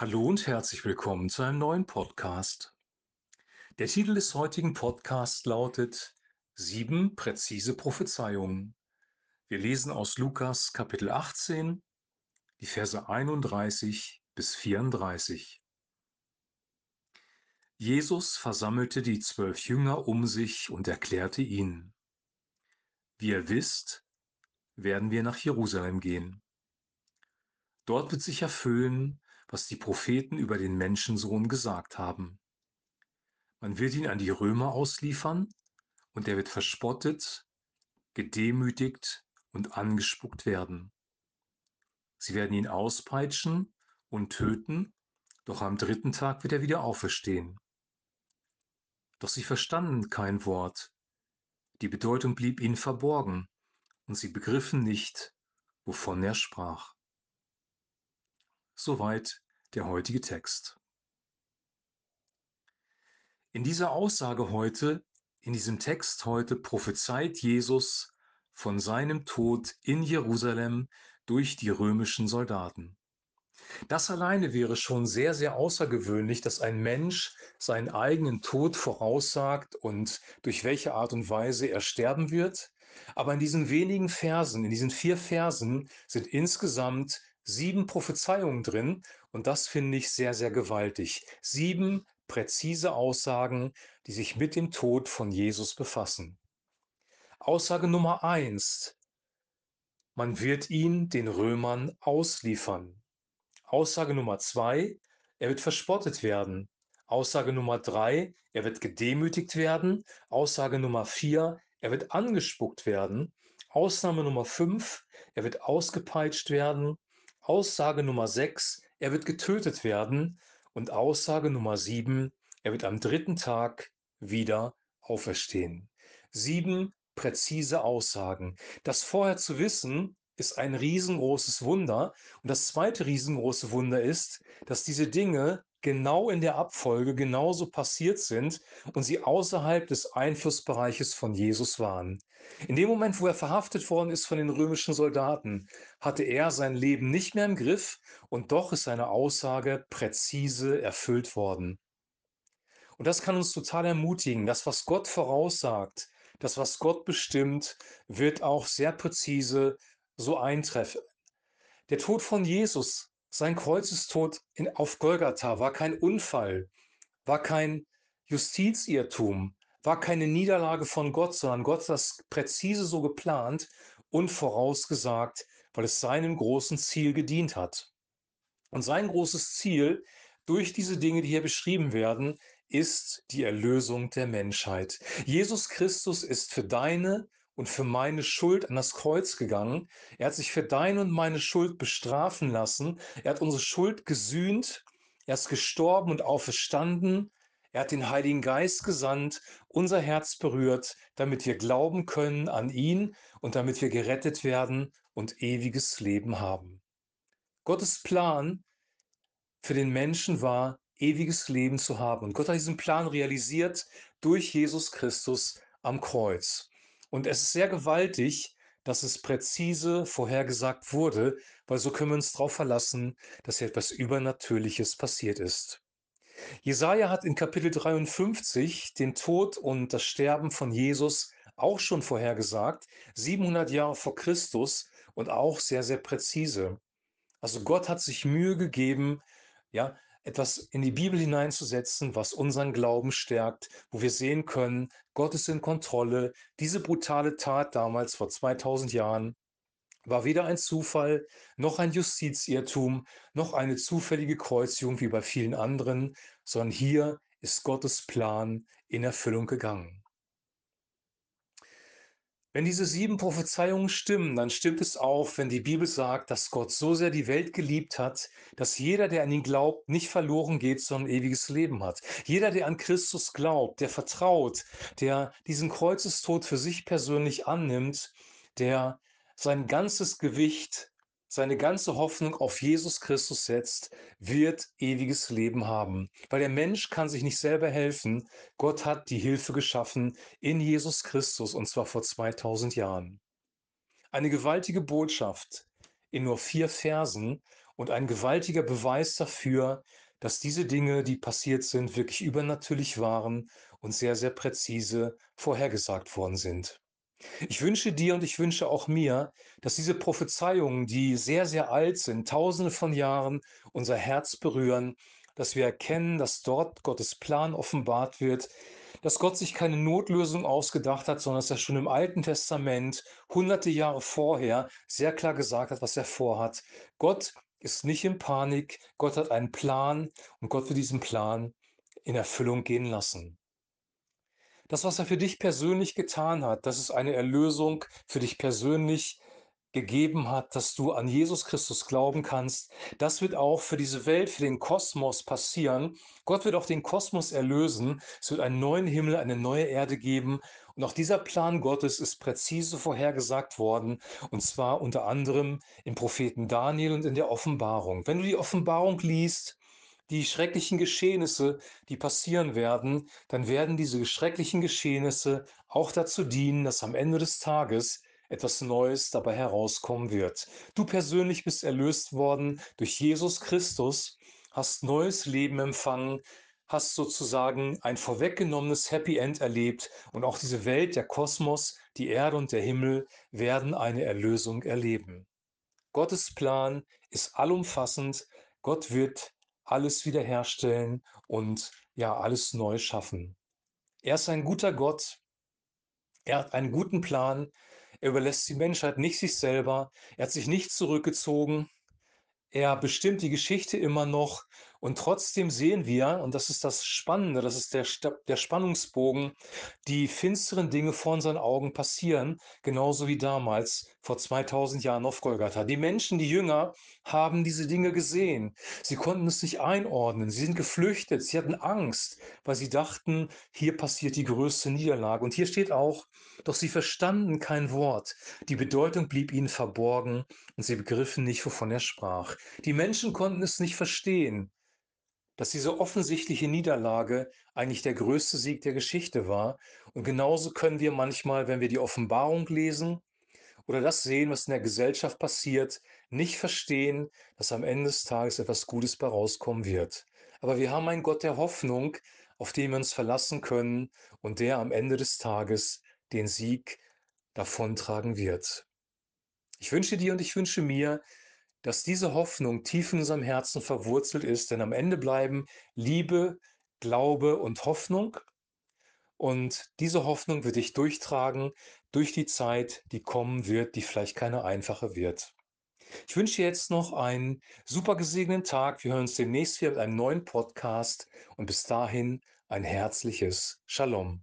Hallo und herzlich willkommen zu einem neuen Podcast. Der Titel des heutigen Podcasts lautet Sieben präzise Prophezeiungen. Wir lesen aus Lukas Kapitel 18, die Verse 31 bis 34. Jesus versammelte die zwölf Jünger um sich und erklärte ihnen, Wie ihr wisst, werden wir nach Jerusalem gehen. Dort wird sich erfüllen, was die Propheten über den Menschensohn gesagt haben. Man wird ihn an die Römer ausliefern und er wird verspottet, gedemütigt und angespuckt werden. Sie werden ihn auspeitschen und töten, doch am dritten Tag wird er wieder auferstehen. Doch sie verstanden kein Wort. Die Bedeutung blieb ihnen verborgen und sie begriffen nicht, wovon er sprach. Soweit der heutige Text. In dieser Aussage heute, in diesem Text heute, prophezeit Jesus von seinem Tod in Jerusalem durch die römischen Soldaten. Das alleine wäre schon sehr, sehr außergewöhnlich, dass ein Mensch seinen eigenen Tod voraussagt und durch welche Art und Weise er sterben wird. Aber in diesen wenigen Versen, in diesen vier Versen sind insgesamt sieben Prophezeiungen drin und das finde ich sehr, sehr gewaltig. Sieben präzise Aussagen, die sich mit dem Tod von Jesus befassen. Aussage Nummer eins. Man wird ihn den Römern ausliefern. Aussage Nummer zwei. Er wird verspottet werden. Aussage Nummer drei. Er wird gedemütigt werden. Aussage Nummer vier. Er wird angespuckt werden. Ausnahme Nummer fünf. Er wird ausgepeitscht werden. Aussage Nummer 6, er wird getötet werden. Und Aussage Nummer 7, er wird am dritten Tag wieder auferstehen. Sieben präzise Aussagen. Das vorher zu wissen, ist ein riesengroßes Wunder. Und das zweite riesengroße Wunder ist, dass diese Dinge genau in der Abfolge genauso passiert sind und sie außerhalb des Einflussbereiches von Jesus waren. In dem Moment, wo er verhaftet worden ist von den römischen Soldaten, hatte er sein Leben nicht mehr im Griff und doch ist seine Aussage präzise erfüllt worden. Und das kann uns total ermutigen, das, was Gott voraussagt, das, was Gott bestimmt, wird auch sehr präzise so eintreffen. Der Tod von Jesus sein Kreuzestod in, auf Golgatha war kein Unfall, war kein Justizirrtum, war keine Niederlage von Gott, sondern Gott hat das präzise so geplant und vorausgesagt, weil es seinem großen Ziel gedient hat. Und sein großes Ziel durch diese Dinge, die hier beschrieben werden, ist die Erlösung der Menschheit. Jesus Christus ist für deine und für meine Schuld an das Kreuz gegangen. Er hat sich für deine und meine Schuld bestrafen lassen. Er hat unsere Schuld gesühnt. Er ist gestorben und auferstanden. Er hat den Heiligen Geist gesandt, unser Herz berührt, damit wir glauben können an ihn und damit wir gerettet werden und ewiges Leben haben. Gottes Plan für den Menschen war, ewiges Leben zu haben. Und Gott hat diesen Plan realisiert durch Jesus Christus am Kreuz. Und es ist sehr gewaltig, dass es präzise vorhergesagt wurde, weil so können wir uns darauf verlassen, dass hier etwas Übernatürliches passiert ist. Jesaja hat in Kapitel 53 den Tod und das Sterben von Jesus auch schon vorhergesagt, 700 Jahre vor Christus und auch sehr, sehr präzise. Also Gott hat sich Mühe gegeben, ja, etwas in die Bibel hineinzusetzen, was unseren Glauben stärkt, wo wir sehen können, Gott ist in Kontrolle. Diese brutale Tat damals vor 2000 Jahren war weder ein Zufall, noch ein Justizirrtum, noch eine zufällige Kreuzigung wie bei vielen anderen, sondern hier ist Gottes Plan in Erfüllung gegangen. Wenn diese sieben Prophezeiungen stimmen, dann stimmt es auch, wenn die Bibel sagt, dass Gott so sehr die Welt geliebt hat, dass jeder, der an ihn glaubt, nicht verloren geht, sondern ewiges Leben hat. Jeder, der an Christus glaubt, der vertraut, der diesen Kreuzestod für sich persönlich annimmt, der sein ganzes Gewicht seine ganze Hoffnung auf Jesus Christus setzt, wird ewiges Leben haben. Weil der Mensch kann sich nicht selber helfen. Gott hat die Hilfe geschaffen in Jesus Christus und zwar vor 2000 Jahren. Eine gewaltige Botschaft in nur vier Versen und ein gewaltiger Beweis dafür, dass diese Dinge, die passiert sind, wirklich übernatürlich waren und sehr, sehr präzise vorhergesagt worden sind. Ich wünsche dir und ich wünsche auch mir, dass diese Prophezeiungen, die sehr, sehr alt sind, Tausende von Jahren, unser Herz berühren, dass wir erkennen, dass dort Gottes Plan offenbart wird, dass Gott sich keine Notlösung ausgedacht hat, sondern dass er schon im Alten Testament, hunderte Jahre vorher, sehr klar gesagt hat, was er vorhat. Gott ist nicht in Panik, Gott hat einen Plan und Gott wird diesen Plan in Erfüllung gehen lassen. Das, was er für dich persönlich getan hat, dass es eine Erlösung für dich persönlich gegeben hat, dass du an Jesus Christus glauben kannst, das wird auch für diese Welt, für den Kosmos passieren. Gott wird auch den Kosmos erlösen. Es wird einen neuen Himmel, eine neue Erde geben. Und auch dieser Plan Gottes ist präzise vorhergesagt worden, und zwar unter anderem im Propheten Daniel und in der Offenbarung. Wenn du die Offenbarung liest, die schrecklichen Geschehnisse, die passieren werden, dann werden diese schrecklichen Geschehnisse auch dazu dienen, dass am Ende des Tages etwas Neues dabei herauskommen wird. Du persönlich bist erlöst worden durch Jesus Christus, hast neues Leben empfangen, hast sozusagen ein vorweggenommenes Happy End erlebt und auch diese Welt, der Kosmos, die Erde und der Himmel werden eine Erlösung erleben. Gottes Plan ist allumfassend. Gott wird alles wiederherstellen und ja, alles neu schaffen. Er ist ein guter Gott. Er hat einen guten Plan. Er überlässt die Menschheit nicht sich selber. Er hat sich nicht zurückgezogen. Er bestimmt die Geschichte immer noch und trotzdem sehen wir, und das ist das Spannende, das ist der, der Spannungsbogen, die finsteren Dinge vor unseren Augen passieren, genauso wie damals vor 2000 Jahren auf Golgatha. Die Menschen, die Jünger, haben diese Dinge gesehen. Sie konnten es nicht einordnen. Sie sind geflüchtet. Sie hatten Angst, weil sie dachten, hier passiert die größte Niederlage. Und hier steht auch, doch sie verstanden kein Wort. Die Bedeutung blieb ihnen verborgen und sie begriffen nicht, wovon er sprach. Die Menschen konnten es nicht verstehen dass diese offensichtliche Niederlage eigentlich der größte Sieg der Geschichte war. Und genauso können wir manchmal, wenn wir die Offenbarung lesen oder das sehen, was in der Gesellschaft passiert, nicht verstehen, dass am Ende des Tages etwas Gutes bei rauskommen wird. Aber wir haben einen Gott der Hoffnung, auf den wir uns verlassen können und der am Ende des Tages den Sieg davontragen wird. Ich wünsche dir und ich wünsche mir, dass diese Hoffnung tief in unserem Herzen verwurzelt ist, denn am Ende bleiben Liebe, Glaube und Hoffnung. Und diese Hoffnung wird dich durchtragen durch die Zeit, die kommen wird, die vielleicht keine einfache wird. Ich wünsche dir jetzt noch einen super gesegneten Tag. Wir hören uns demnächst wieder mit einem neuen Podcast und bis dahin ein herzliches Shalom.